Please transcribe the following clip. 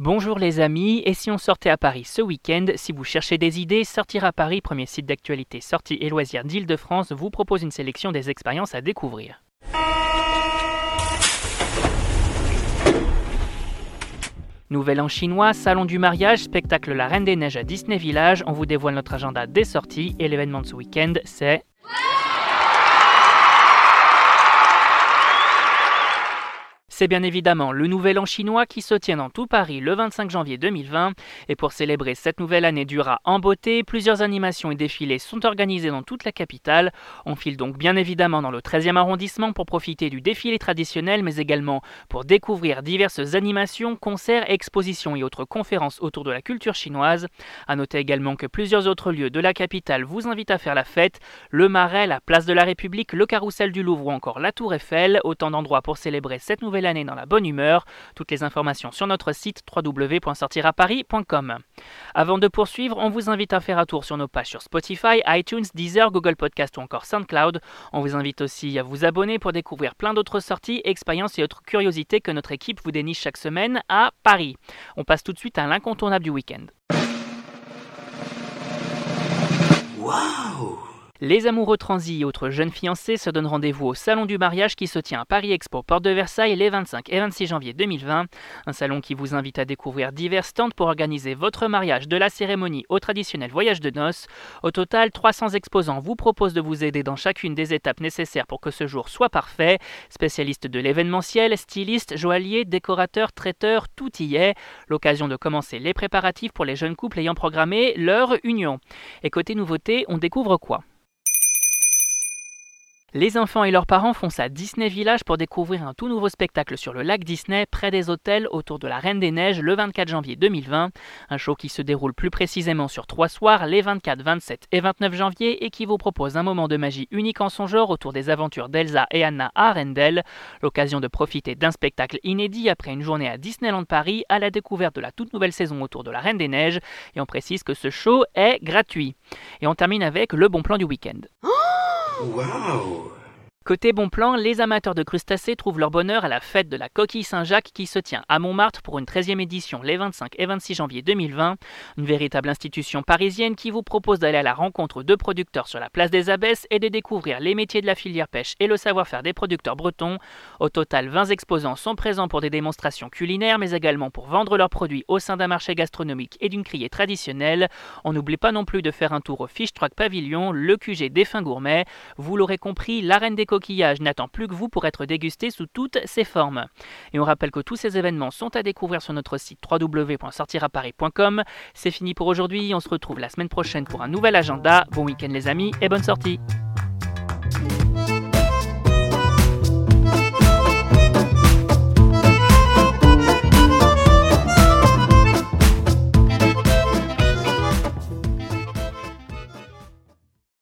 Bonjour les amis, et si on sortait à Paris ce week-end Si vous cherchez des idées, Sortir à Paris, premier site d'actualité sorties et loisirs d'Île-de-France, vous propose une sélection des expériences à découvrir. Nouvel An chinois, salon du mariage, spectacle La Reine des Neiges à Disney Village, on vous dévoile notre agenda des sorties et l'événement de ce week-end c'est... C'est bien évidemment le Nouvel An chinois qui se tient dans tout Paris le 25 janvier 2020. Et pour célébrer cette nouvelle année du rat en beauté, plusieurs animations et défilés sont organisés dans toute la capitale. On file donc bien évidemment dans le 13e arrondissement pour profiter du défilé traditionnel, mais également pour découvrir diverses animations, concerts, expositions et autres conférences autour de la culture chinoise. A noter également que plusieurs autres lieux de la capitale vous invitent à faire la fête. Le Marais, la place de la République, le Carrousel du Louvre ou encore la Tour Eiffel. Autant d'endroits pour célébrer cette nouvelle dans la bonne humeur. Toutes les informations sur notre site www.sortiraparis.com. Avant de poursuivre, on vous invite à faire un tour sur nos pages sur Spotify, iTunes, Deezer, Google Podcast ou encore SoundCloud. On vous invite aussi à vous abonner pour découvrir plein d'autres sorties, expériences et autres curiosités que notre équipe vous déniche chaque semaine à Paris. On passe tout de suite à l'incontournable du week-end. Les amoureux transis et autres jeunes fiancés se donnent rendez-vous au Salon du mariage qui se tient à Paris Expo Porte de Versailles les 25 et 26 janvier 2020. Un salon qui vous invite à découvrir divers stands pour organiser votre mariage de la cérémonie au traditionnel voyage de noces. Au total, 300 exposants vous proposent de vous aider dans chacune des étapes nécessaires pour que ce jour soit parfait. Spécialistes de l'événementiel, stylistes, joailliers, décorateurs, traiteurs, tout y est. L'occasion de commencer les préparatifs pour les jeunes couples ayant programmé leur union. Et côté nouveauté, on découvre quoi? Les enfants et leurs parents foncent à Disney Village pour découvrir un tout nouveau spectacle sur le lac Disney près des hôtels autour de la Reine des Neiges le 24 janvier 2020. Un show qui se déroule plus précisément sur trois soirs, les 24, 27 et 29 janvier, et qui vous propose un moment de magie unique en son genre autour des aventures d'Elsa et Anna à Arendelle. L'occasion de profiter d'un spectacle inédit après une journée à Disneyland Paris à la découverte de la toute nouvelle saison autour de la Reine des Neiges. Et on précise que ce show est gratuit. Et on termine avec le bon plan du week-end. Wow. Côté bon plan, les amateurs de crustacés trouvent leur bonheur à la fête de la coquille Saint-Jacques qui se tient à Montmartre pour une 13e édition les 25 et 26 janvier 2020. Une véritable institution parisienne qui vous propose d'aller à la rencontre de producteurs sur la place des Abbesses et de découvrir les métiers de la filière pêche et le savoir-faire des producteurs bretons. Au total, 20 exposants sont présents pour des démonstrations culinaires mais également pour vendre leurs produits au sein d'un marché gastronomique et d'une criée traditionnelle. On n'oublie pas non plus de faire un tour au Fish Truck Pavilion, le QG des fins gourmets. Vous l'aurez compris, la reine des coquillage n'attend plus que vous pour être dégusté sous toutes ses formes. Et on rappelle que tous ces événements sont à découvrir sur notre site www.sortiraparis.com. C'est fini pour aujourd'hui, on se retrouve la semaine prochaine pour un nouvel agenda. Bon week-end les amis et bonne sortie